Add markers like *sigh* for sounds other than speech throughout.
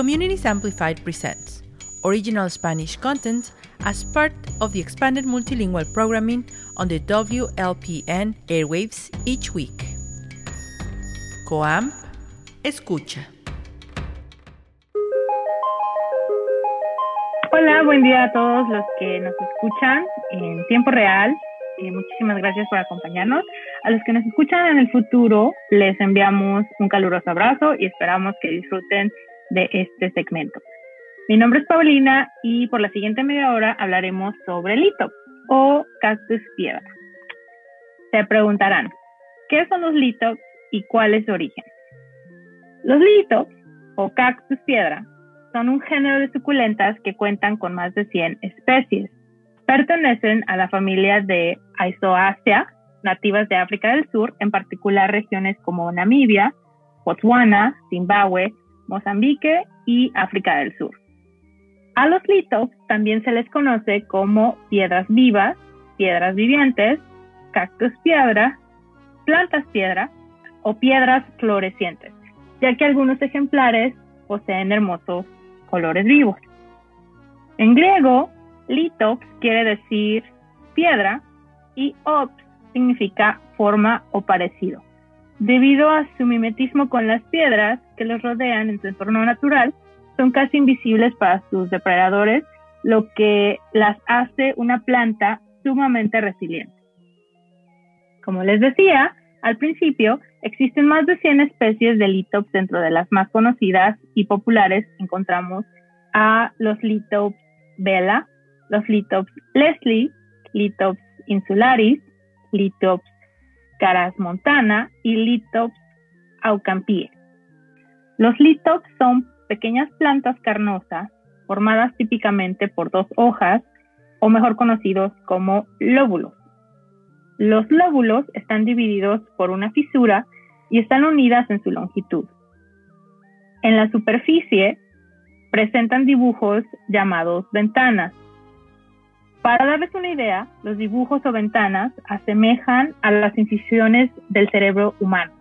Communities Amplified presents original Spanish content as part of the expanded multilingual programming on the WLPN airwaves each week. Coam Escucha. Hola, buen día a todos los que nos escuchan en tiempo real. Eh, muchísimas gracias por acompañarnos. A los que nos escuchan en el futuro, les enviamos un caluroso abrazo y esperamos que disfruten de este segmento. Mi nombre es Paulina y por la siguiente media hora hablaremos sobre litops o cactus piedra. Se preguntarán, ¿qué son los litops y cuál es su origen? Los litops o cactus piedra son un género de suculentas que cuentan con más de 100 especies. Pertenecen a la familia de Aizoacea, nativas de África del Sur, en particular regiones como Namibia, Botswana, Zimbabue, Mozambique y África del Sur. A los litos también se les conoce como piedras vivas, piedras vivientes, cactus piedra, plantas piedra o piedras florecientes, ya que algunos ejemplares poseen hermosos colores vivos. En griego, litos quiere decir piedra y ops significa forma o parecido. Debido a su mimetismo con las piedras que los rodean en su entorno natural, son casi invisibles para sus depredadores, lo que las hace una planta sumamente resiliente. Como les decía, al principio existen más de 100 especies de litops dentro de las más conocidas y populares. Encontramos a los litops vela, los litops leslie, litops insularis, litops Caras montana y Litops aucampie. Los litops son pequeñas plantas carnosas formadas típicamente por dos hojas o mejor conocidos como lóbulos. Los lóbulos están divididos por una fisura y están unidas en su longitud. En la superficie presentan dibujos llamados ventanas, para darles una idea, los dibujos o ventanas asemejan a las incisiones del cerebro humano.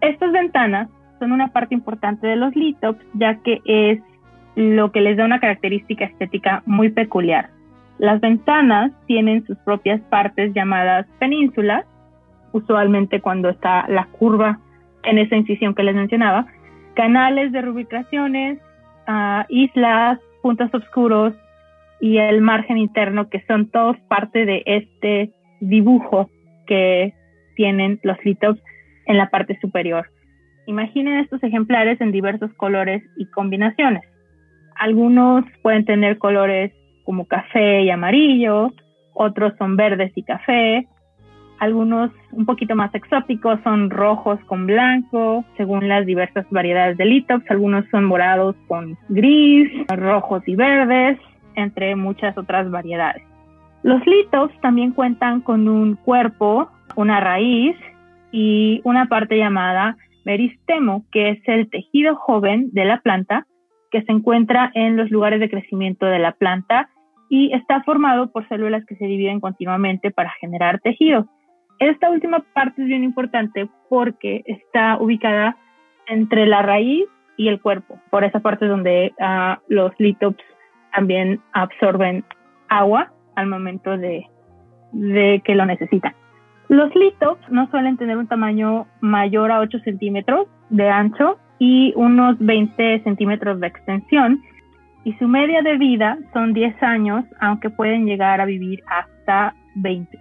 Estas ventanas son una parte importante de los litops, ya que es lo que les da una característica estética muy peculiar. Las ventanas tienen sus propias partes llamadas penínsulas, usualmente cuando está la curva en esa incisión que les mencionaba, canales de rubricaciones, ah, islas, puntos oscuros, y el margen interno, que son todos parte de este dibujo que tienen los litops en la parte superior. Imaginen estos ejemplares en diversos colores y combinaciones. Algunos pueden tener colores como café y amarillo, otros son verdes y café, algunos un poquito más exóticos son rojos con blanco, según las diversas variedades de litops, algunos son morados con gris, rojos y verdes, entre muchas otras variedades. Los litos también cuentan con un cuerpo, una raíz y una parte llamada meristemo, que es el tejido joven de la planta que se encuentra en los lugares de crecimiento de la planta y está formado por células que se dividen continuamente para generar tejido. Esta última parte es bien importante porque está ubicada entre la raíz y el cuerpo, por esa parte donde uh, los litops también absorben agua al momento de, que lo necesitan. Los litos no suelen tener un tamaño mayor a 8 centímetros de ancho y unos 20 centímetros de extensión y su media de vida son 10 años, aunque pueden llegar a vivir hasta 20.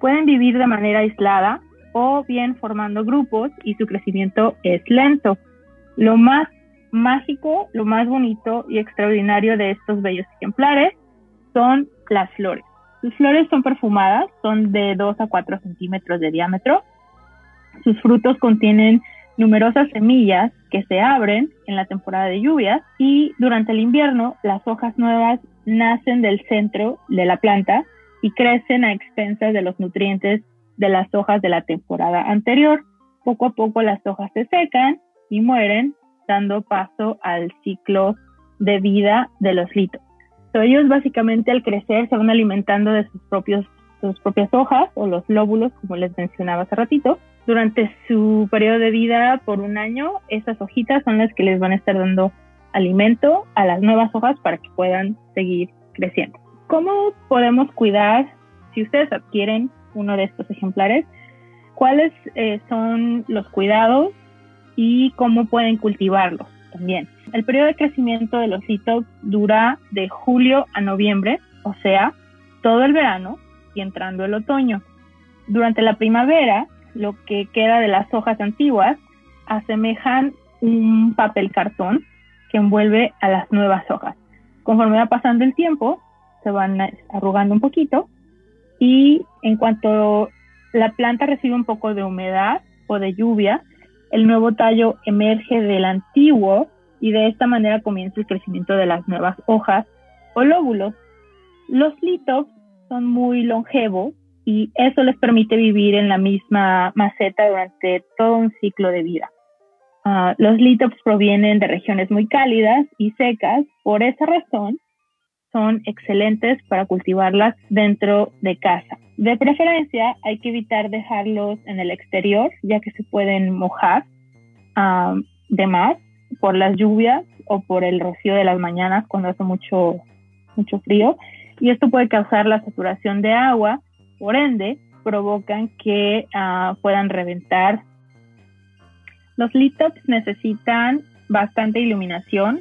Pueden vivir de manera aislada o bien formando grupos y su crecimiento es lento. Lo más mágico, lo más bonito y extraordinario de estos bellos ejemplares son las flores. Sus flores son perfumadas, son de 2 a 4 centímetros de diámetro. Sus frutos contienen numerosas semillas que se abren en la temporada de lluvias y durante el invierno las hojas nuevas nacen del centro de la planta y crecen a expensas de los nutrientes de las hojas de la temporada anterior. Poco a poco las hojas se secan y mueren dando paso al ciclo de vida de los litos. ellos básicamente al crecer se van alimentando de sus, propios, sus propias hojas o los lóbulos, como les mencionaba hace ratito. Durante su periodo de vida por un año, esas hojitas son las que les van a estar dando alimento a las nuevas hojas para que puedan seguir creciendo. ¿Cómo podemos cuidar si ustedes adquieren uno de estos ejemplares? ¿Cuáles eh, son los cuidados y cómo pueden cultivarlos también? El periodo de crecimiento de los hitos dura de julio a noviembre, o sea, todo el verano y entrando el otoño. Durante la primavera, lo que queda de las hojas antiguas asemejan un papel cartón que envuelve a las nuevas hojas. Conforme va pasando el tiempo, se van arrugando un poquito y en cuanto la planta recibe un poco de humedad o de lluvia, el nuevo tallo emerge del antiguo y de esta manera comienza el crecimiento de las nuevas hojas o lóbulos. Los litos son muy longevos y eso les permite vivir en la misma maceta durante todo un ciclo de vida. Ah, los litops provienen de regiones muy cálidas y secas, por esa razón son excelentes para cultivarlas dentro de casa. De preferencia hay que evitar dejarlos en el exterior ya que se pueden mojar de más por las lluvias o por el rocío de las mañanas cuando hace mucho, mucho frío y esto puede causar la saturación de agua, por ende provocan que ah, puedan reventar los litops necesitan bastante iluminación,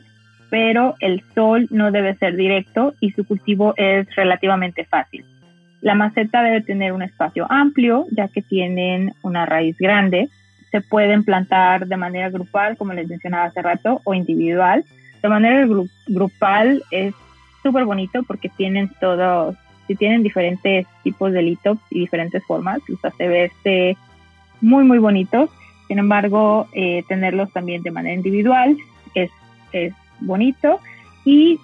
pero el sol no debe ser directo y su cultivo es relativamente fácil. La maceta debe tener un espacio amplio, ya que tienen una raíz grande. Se pueden plantar de manera grupal, como les mencionaba hace rato, o individual. De manera grupal es súper bonito porque tienen todos, si tienen diferentes tipos de litops y diferentes formas, los hace verse muy, muy bonitos. Sin embargo, eh, tenerlos también de manera individual es, bonito y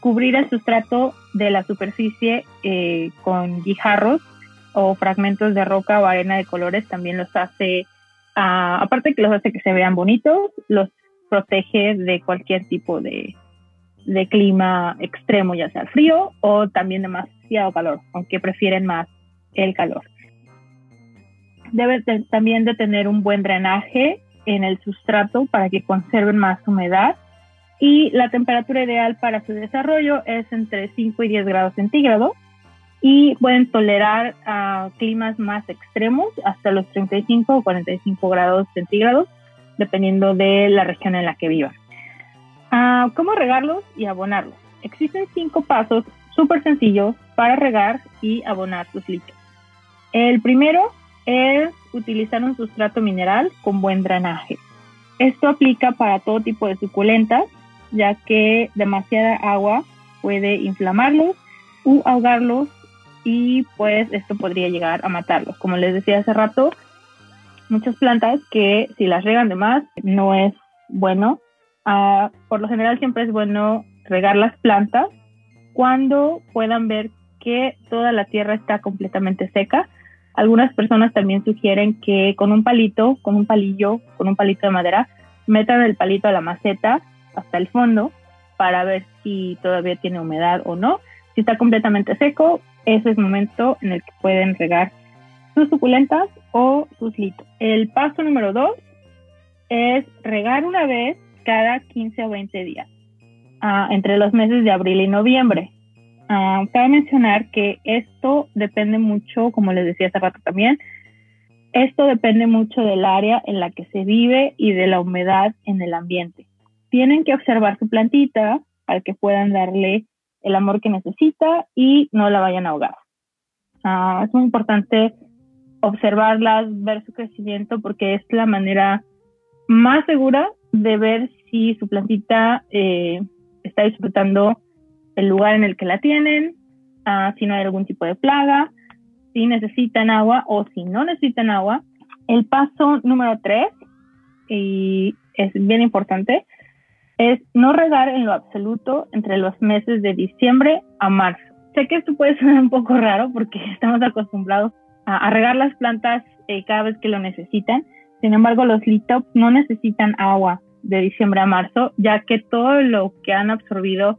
cubrir el sustrato de la superficie eh, con guijarros o fragmentos de roca o arena de colores también los hace, ah, aparte que los hace que se vean bonitos, los protege de cualquier tipo de, de clima extremo, ya sea frío o también demasiado calor, aunque prefieren más el calor. Debe también de tener un buen drenaje en el sustrato para que conserven más humedad y la temperatura ideal para su desarrollo es entre 5 y 10 grados centígrados y pueden tolerar uh, climas más extremos hasta los 35 o 45 grados centígrados dependiendo de la región en la que vivan. Uh, ¿Cómo regarlos y abonarlos? Existen cinco pasos súper sencillos para regar y abonar sus líquidos. El primero es utilizar un sustrato mineral con buen drenaje. Esto aplica para todo tipo de suculentas, ya que demasiada agua puede inflamarlos u ahogarlos y pues esto podría llegar a matarlos. Como les decía hace rato, muchas plantas que si las regan de más no es bueno. Ah, por lo general siempre es bueno regar las plantas cuando puedan ver que toda la tierra está completamente seca algunas personas también sugieren que con un palito, con un palillo, con un palito de madera, metan el palito a la maceta hasta el fondo para ver si todavía tiene humedad o no. Si está completamente seco, ese es el momento en el que pueden regar sus suculentas o sus litos. El paso número dos es regar una vez cada 15 o 20 días, ah, entre los meses de abril y noviembre. Uh, cabe mencionar que esto depende mucho, como les decía hace rato también, esto depende mucho del área en la que se vive y de la humedad en el ambiente. Tienen que observar su plantita para que puedan darle el amor que necesita y no la vayan a ahogar. Ah, es muy importante observarlas, ver su crecimiento, porque es la manera más segura de ver si su plantita eh, está disfrutando el lugar en el que la tienen, uh, si no hay algún tipo de plaga, si necesitan agua o si no necesitan agua. El paso número tres, y es bien importante, es no regar en lo absoluto entre los meses de diciembre a marzo. Sé que esto puede sonar un poco raro porque *laughs* estamos acostumbrados a, regar las plantas eh, cada vez que lo necesitan. Sin embargo, los litops no necesitan agua de diciembre a marzo, ya que todo lo que han absorbido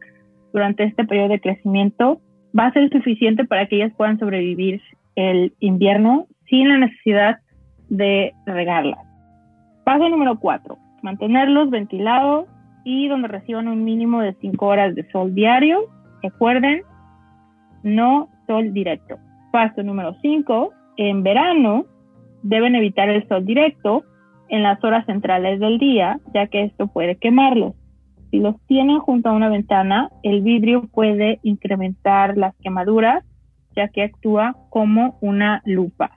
durante este periodo de crecimiento va a ser suficiente para que ellas puedan sobrevivir el invierno sin la necesidad de regarlas. Paso número cuatro, mantenerlos ventilados y donde reciban un mínimo de 5 horas de sol diario. Recuerden, no sol directo. Paso número 5, en verano deben evitar el sol directo en las horas centrales del día, ya que esto puede quemarlos. Si los tienen junto a una ventana, el vidrio puede incrementar las quemaduras, ya que actúa como una lupa.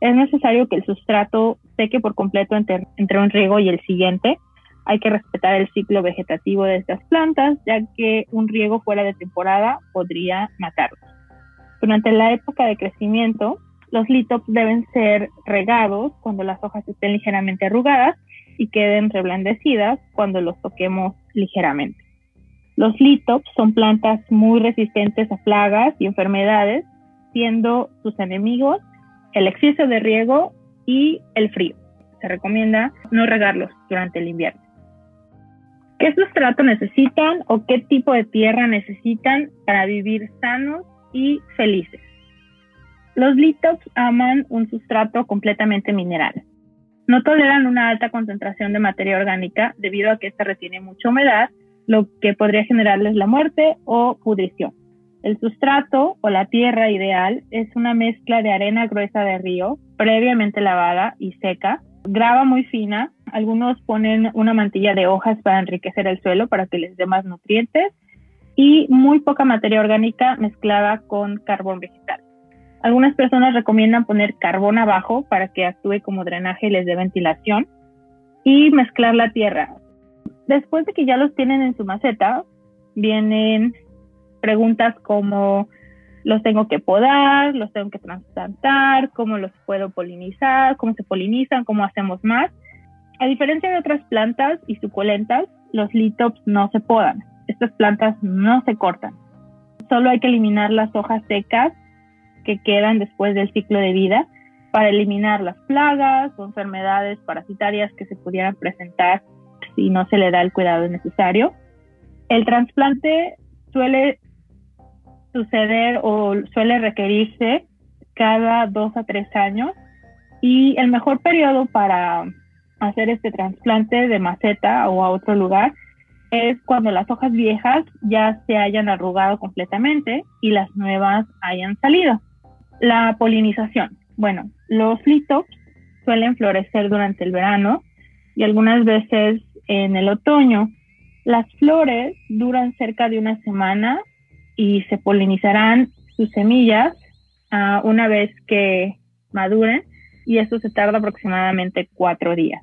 Es necesario que el sustrato seque por completo entre, entre un riego y el siguiente. Hay que respetar el ciclo vegetativo de estas plantas, ya que un riego fuera de temporada podría matarlos. Durante la época de crecimiento, los litops deben ser regados cuando las hojas estén ligeramente arrugadas y queden reblandecidas cuando los toquemos ligeramente. Los litops son plantas muy resistentes a plagas y enfermedades, siendo sus enemigos el exceso de riego y el frío. Se recomienda no regarlos durante el invierno. ¿Qué sustrato necesitan o qué tipo de tierra necesitan para vivir sanos y felices? Los litops aman un sustrato completamente mineral. No toleran una alta concentración de materia orgánica debido a que ésta retiene mucha humedad, lo que podría generarles la muerte o pudrición. El sustrato o la tierra ideal es una mezcla de arena gruesa de río, previamente lavada y seca, grava muy fina. Algunos ponen una mantilla de hojas para enriquecer el suelo para que les dé más nutrientes y muy poca materia orgánica mezclada con carbón vegetal. Algunas personas recomiendan poner carbón abajo para que actúe como drenaje y les dé ventilación y mezclar la tierra. Después de que ya los tienen en su maceta, vienen preguntas como los tengo que podar, los tengo que transplantar, cómo los puedo polinizar, cómo se polinizan, cómo hacemos más. A diferencia de otras plantas y suculentas, los litops no se podan. Estas plantas no se cortan. Solo hay que eliminar las hojas secas que quedan después del ciclo de vida para eliminar las plagas o enfermedades parasitarias que se pudieran presentar si no se le da el cuidado necesario. El trasplante suele suceder o suele requerirse cada dos a tres años y el mejor periodo para hacer este trasplante de maceta o a otro lugar es cuando las hojas viejas ya se hayan arrugado completamente y las nuevas hayan salido. La polinización. Bueno, los litops suelen florecer durante el verano y algunas veces en el otoño. Las flores duran cerca de una semana y se polinizarán sus semillas uh, una vez que maduren y eso se tarda aproximadamente cuatro días.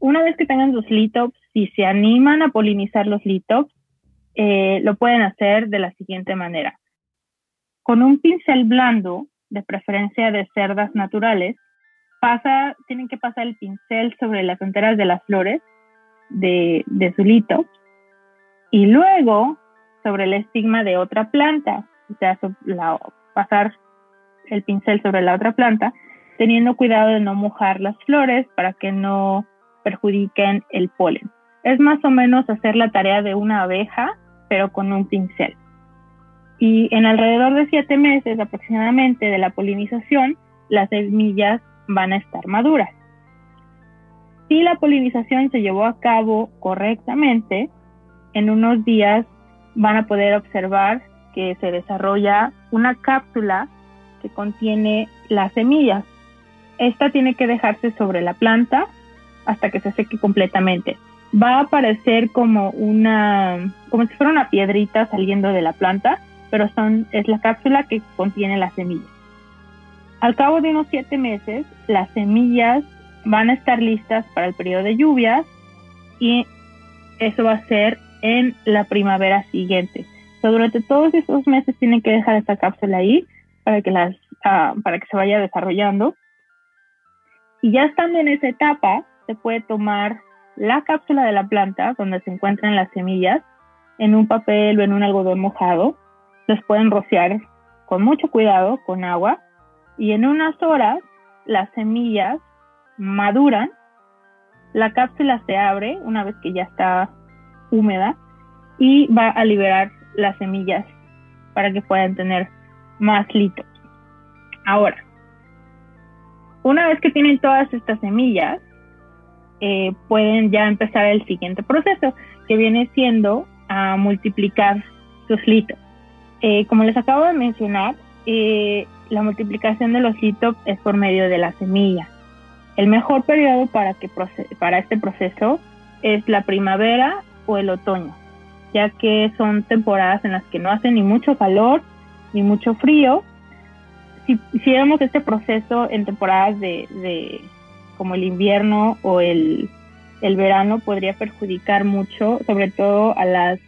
Una vez que tengan sus litops, si se animan a polinizar los litops, eh, lo pueden hacer de la siguiente manera. Con un pincel blando, de preferencia de cerdas naturales, pasa, tienen que pasar el pincel sobre las enteras de las flores de, de su lito y luego sobre el estigma de otra planta, o sea, pasar el pincel sobre la otra planta, teniendo cuidado de no mojar las flores para que no perjudiquen el polen. Es más o menos hacer la tarea de una abeja, pero con un pincel y en alrededor de siete meses aproximadamente de la polinización, las semillas van a estar maduras. Si la polinización se llevó a cabo correctamente, en unos días van a poder observar que se desarrolla una cápsula que contiene las semillas. Esta tiene que dejarse sobre la planta hasta que se seque completamente. Va a aparecer como una, como si fuera una piedrita saliendo de la planta pero son, es la cápsula que contiene las semillas. Al cabo de unos siete meses, las semillas van a estar listas para el periodo de lluvias y eso va a ser en la primavera siguiente. durante todos esos meses tienen que dejar esta cápsula ahí para que, las, ah, para que se vaya desarrollando. Y ya estando en esa etapa, se puede tomar la cápsula de la planta donde se encuentran las semillas en un papel o en un algodón mojado los pueden rociar con mucho cuidado con agua y en unas horas las semillas maduran, la cápsula se abre una vez que ya está húmeda y va a liberar las semillas para que puedan tener más litos. Ahora, una vez que tienen todas estas semillas, eh, pueden ya empezar el siguiente proceso, que viene siendo a multiplicar sus litos. Eh, como les acabo de mencionar, eh, la multiplicación de los litos es por medio de la semilla. El mejor periodo para, que para este proceso es la primavera o el otoño, ya que son temporadas en las que no hace ni mucho calor ni mucho frío. Si hiciéramos este proceso en temporadas de, como el invierno o el, el verano, podría perjudicar mucho, sobre todo a las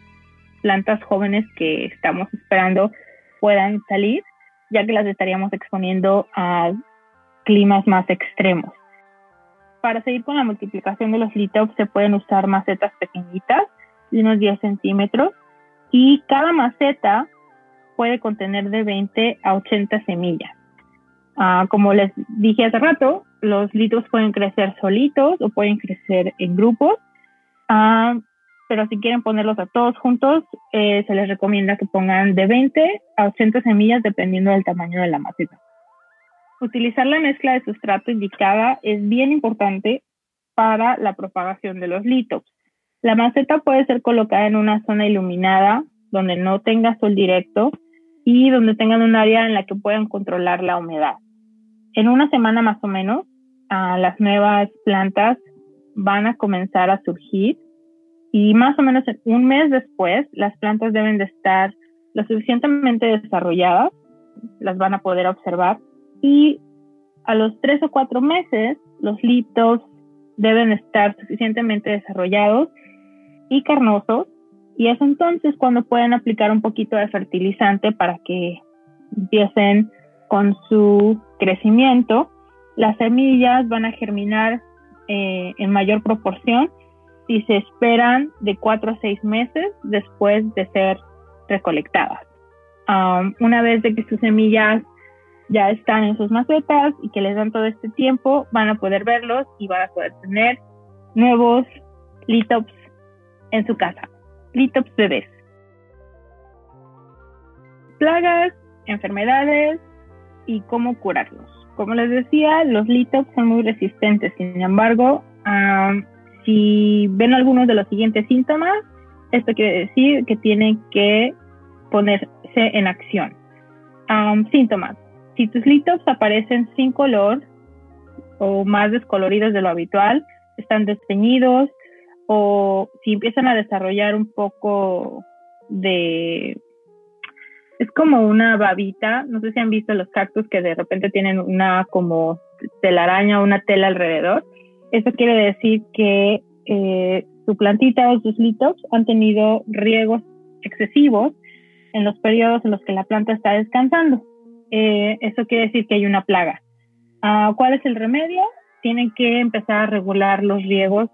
plantas jóvenes que estamos esperando puedan salir, ya que las estaríamos exponiendo a climas más extremos. Para seguir con la multiplicación de los litops se pueden usar macetas pequeñitas de unos 10 centímetros y cada maceta puede contener de 20 a 80 semillas. Ah, como les dije hace rato, los litros pueden crecer solitos o pueden crecer en grupos. Ah, pero si quieren ponerlos a todos juntos, eh, se les recomienda que pongan de 20 a 80 semillas dependiendo del tamaño de la maceta. Utilizar la mezcla de sustrato indicada es bien importante para la propagación de los litos. La maceta puede ser colocada en una zona iluminada donde no tenga sol directo y donde tengan un área en la que puedan controlar la humedad. En una semana más o menos, las nuevas plantas van a comenzar a surgir y más o menos un mes después las plantas deben de estar lo suficientemente desarrolladas, las van a poder observar y a los tres o cuatro meses los litos deben estar suficientemente desarrollados y carnosos y es entonces cuando pueden aplicar un poquito de fertilizante para que empiecen con su crecimiento. Las semillas van a germinar eh, en mayor proporción y se esperan de cuatro a seis meses después de ser recolectadas. una vez de que sus semillas ya están en sus macetas y que les dan todo este tiempo, van a poder verlos y van a poder tener nuevos litops en su casa. Litops bebés. Plagas, enfermedades y cómo curarlos. Como les decía, los litops son muy resistentes, sin embargo, si ven algunos de los siguientes síntomas, esto quiere decir que tienen que ponerse en acción. síntomas. Si tus litos aparecen sin color o más descoloridos de lo habitual, están desteñidos o si empiezan a desarrollar un poco de... Es como una babita, no sé si han visto los cactus que de repente tienen una como telaraña o una tela alrededor eso quiere decir que eh, su plantita o sus litos han tenido riegos excesivos en los periodos en los que la planta está descansando. Eh, eso quiere decir que hay una plaga. Ah, ¿Cuál es el remedio? Tienen que empezar a regular los riegos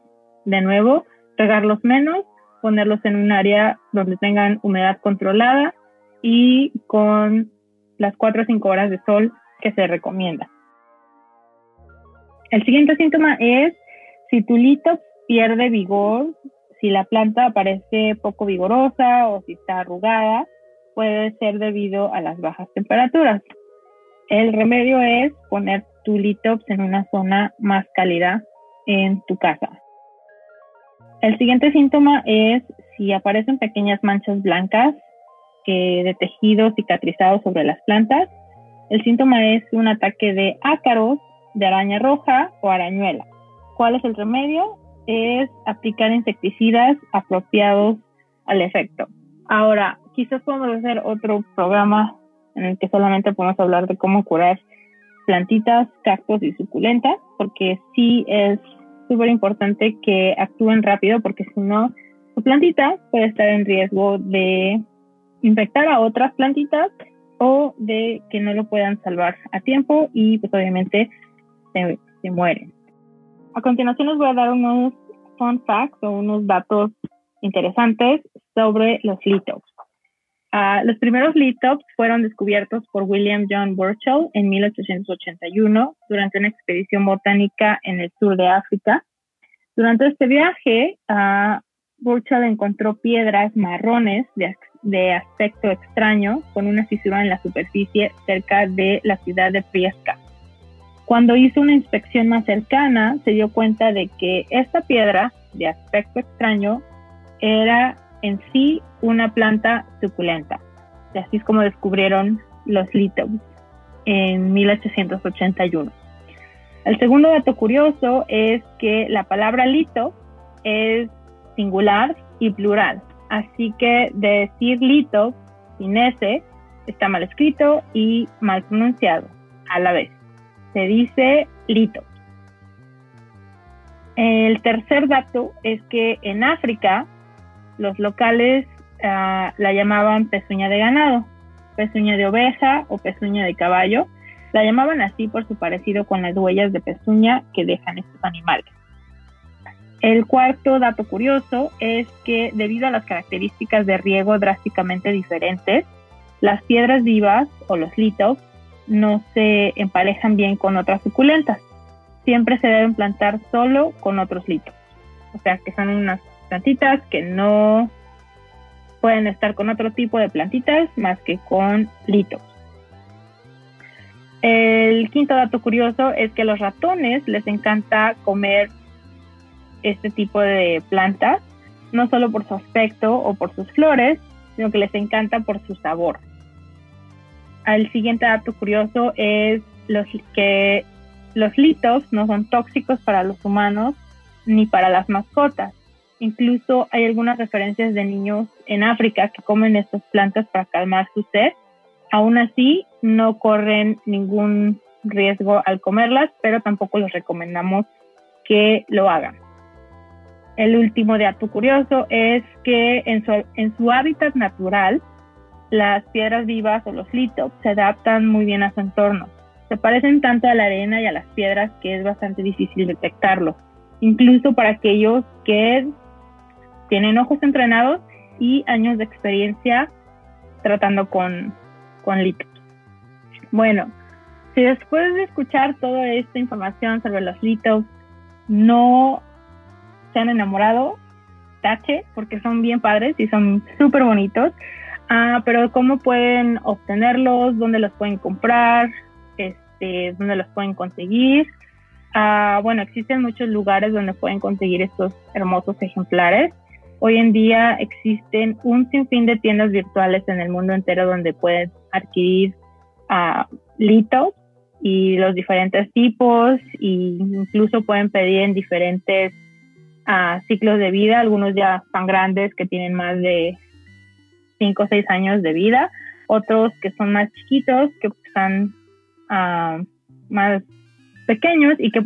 de nuevo, regarlos menos, ponerlos en un área donde tengan humedad controlada y con las 4 o 5 horas de sol que se recomienda. El siguiente síntoma es si tu lito pierde vigor, si la planta parece poco vigorosa o si está arrugada, puede ser debido a las bajas temperaturas. El remedio es poner tu litops en una zona más cálida en tu casa. El siguiente síntoma es si aparecen pequeñas manchas blancas de tejido cicatrizado sobre las plantas. El síntoma es un ataque de ácaros de araña roja o arañuela. ¿Cuál es el remedio? Es aplicar insecticidas apropiados al efecto. Ahora, quizás podemos hacer otro programa en el que solamente podemos hablar de cómo curar plantitas, cactus y suculentas, porque sí es súper importante que actúen rápido, porque si no, su plantita puede estar en riesgo de infectar a otras plantitas o de que no lo puedan salvar a tiempo y pues obviamente se, mueren. A continuación les voy a dar unos fun facts o unos datos interesantes sobre los litops. Ah, los primeros litops fueron descubiertos por William John Burchell en 1881 durante una expedición botánica en el sur de África. Durante este viaje, uh, Burchell encontró piedras marrones de, de, aspecto extraño con una fisura en la superficie cerca de la ciudad de Priesca. Cuando hizo una inspección más cercana, se dio cuenta de que esta piedra de aspecto extraño era en sí una planta suculenta. Y así es como descubrieron los litos en 1881. El segundo dato curioso es que la palabra lito es singular y plural. Así que decir lito sin S está mal escrito y mal pronunciado a la vez. Se dice lito. El tercer dato es que en África los locales ah, la llamaban pezuña de ganado, pezuña de oveja o pezuña de caballo. La llamaban así por su parecido con las huellas de pezuña que dejan estos animales. El cuarto dato curioso es que debido a las características de riego drásticamente diferentes, las piedras vivas o los litos no se emparejan bien con otras suculentas. Siempre se deben plantar solo con otros litos. O sea, que son unas plantitas que no pueden estar con otro tipo de plantitas más que con litos. El quinto dato curioso es que a los ratones les encanta comer este tipo de plantas, no solo por su aspecto o por sus flores, sino que les encanta por su sabor. El siguiente dato curioso es los, que los litos no son tóxicos para los humanos ni para las mascotas. Incluso hay algunas referencias de niños en África que comen estas plantas para calmar su sed. Aún así, no corren ningún riesgo al comerlas, pero tampoco les recomendamos que lo hagan. El último dato curioso es que en su, en su hábitat natural, las piedras vivas o los litos se adaptan muy bien a su entorno. Se parecen tanto a la arena y a las piedras que es bastante difícil detectarlos, incluso para aquellos que tienen ojos entrenados y años de experiencia tratando con, con. Bueno, si después de escuchar toda esta información sobre los litos no se han enamorado, tache, porque son bien padres y son súper bonitos. Ah, pero cómo pueden obtenerlos, dónde los pueden comprar, este, dónde los pueden conseguir. Ah, bueno, existen muchos lugares donde pueden conseguir estos hermosos ejemplares. Hoy en día existen un sinfín de tiendas virtuales en el mundo entero donde pueden adquirir uh, litos y los diferentes tipos e incluso pueden pedir en diferentes ciclos de vida, algunos ya están grandes que tienen más de 5 o 6 años de vida, otros que son más chiquitos, que están ah, más pequeños y que,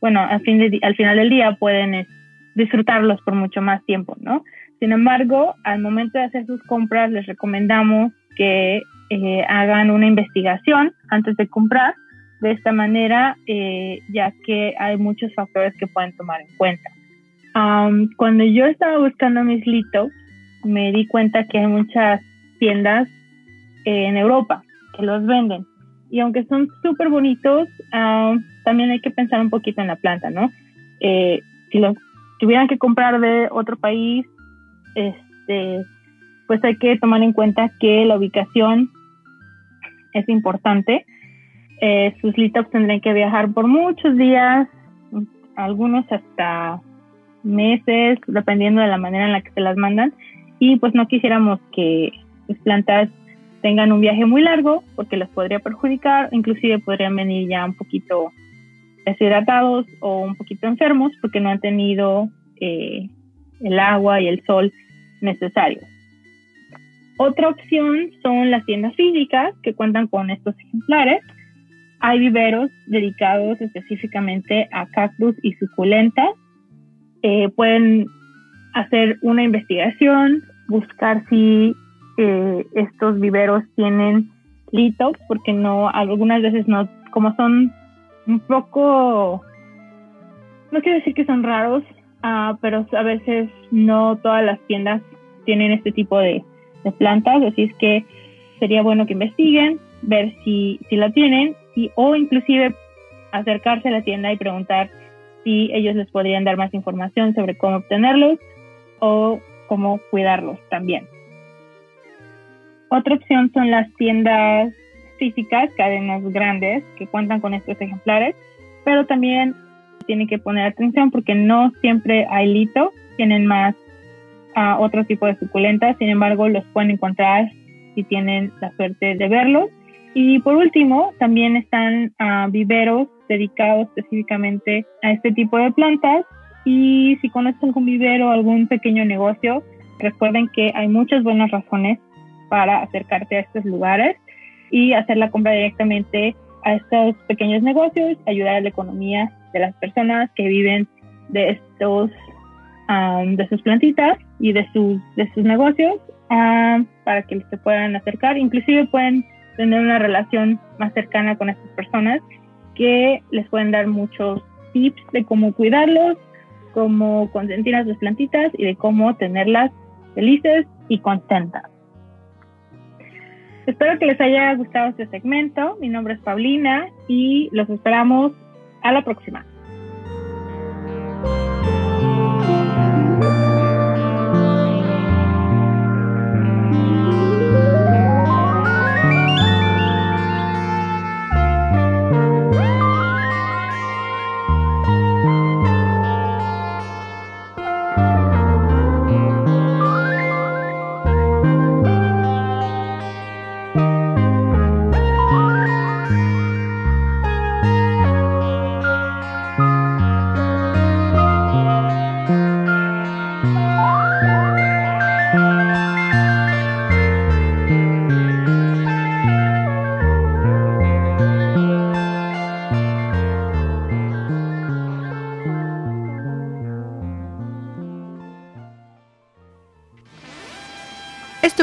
bueno, al, fin al final del día pueden eh, disfrutarlos por mucho más tiempo, ¿no? Sin embargo, al momento de hacer sus compras, les recomendamos que eh, hagan una investigación antes de comprar. De esta manera, ya que hay muchos factores que pueden tomar en cuenta cuando yo estaba buscando mis litos, me di cuenta que hay muchas tiendas en Europa que los venden. Y aunque son súper bonitos, también hay que pensar un poquito en la planta, ¿no? Eh, si los tuvieran que comprar de otro país, este, pues hay que tomar en cuenta que la ubicación es importante. Eh, sus litos tendrán que viajar por muchos días, algunos hasta meses, dependiendo de la manera en la que se las mandan. Y pues no quisiéramos que las plantas tengan un viaje muy largo porque las podría perjudicar, inclusive podrían venir ya un poquito deshidratados o un poquito enfermos porque no han tenido eh, el agua y el sol necesarios. Otra opción son las tiendas físicas que cuentan con estos ejemplares. Hay viveros dedicados específicamente a cactus y suculentas eh, pueden hacer una investigación, buscar si eh, estos viveros tienen litos, porque no, algunas veces no, como son un poco, no quiero decir que son raros, uh, pero a veces no todas las tiendas tienen este tipo de, plantas, así es que sería bueno que investiguen, ver si, si la tienen, y, o inclusive acercarse a la tienda y preguntar y ellos les podrían dar más información sobre cómo obtenerlos o cómo cuidarlos también. Otra opción son las tiendas físicas, cadenas grandes que cuentan con estos ejemplares, pero también tiene que poner atención porque no siempre hay lito, tienen más uh, otro tipo de suculentas, sin embargo los pueden encontrar si tienen la suerte de verlos. Y por último, también están uh, viveros dedicados específicamente a este tipo de plantas y si conoces algún vivero o algún pequeño negocio, recuerden que hay muchas buenas razones para acercarte a estos lugares y hacer la compra directamente a estos pequeños negocios, ayudar a la economía de las personas que viven de estos de sus plantitas y de sus de sus negocios para que se puedan acercar. Inclusive pueden tener una relación más cercana con estas personas que les pueden dar muchos tips de cómo cuidarlos cómo consentir a sus plantitas y de cómo tenerlas felices y contentas Espero que les haya gustado este segmento. Mi nombre es Paulina y los esperamos a la próxima.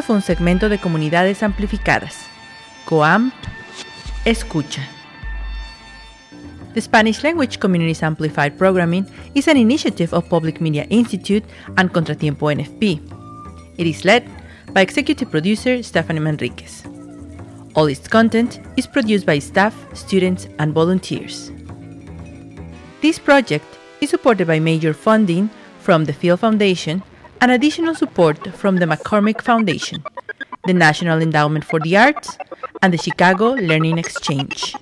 Fue un segmento de Comunidades Amplificadas. COAM Escucha. The Spanish Language Communities Amplified Programming is an initiative of Public Media Institute and Contratiempo NFP. It is led by executive producer Stephanie Manriquez. All its content is produced by staff, students, and volunteers. This project is supported by major funding from the Field Foundation and additional support from the McCormick Foundation, the National Endowment for the Arts, and the Chicago Learning Exchange.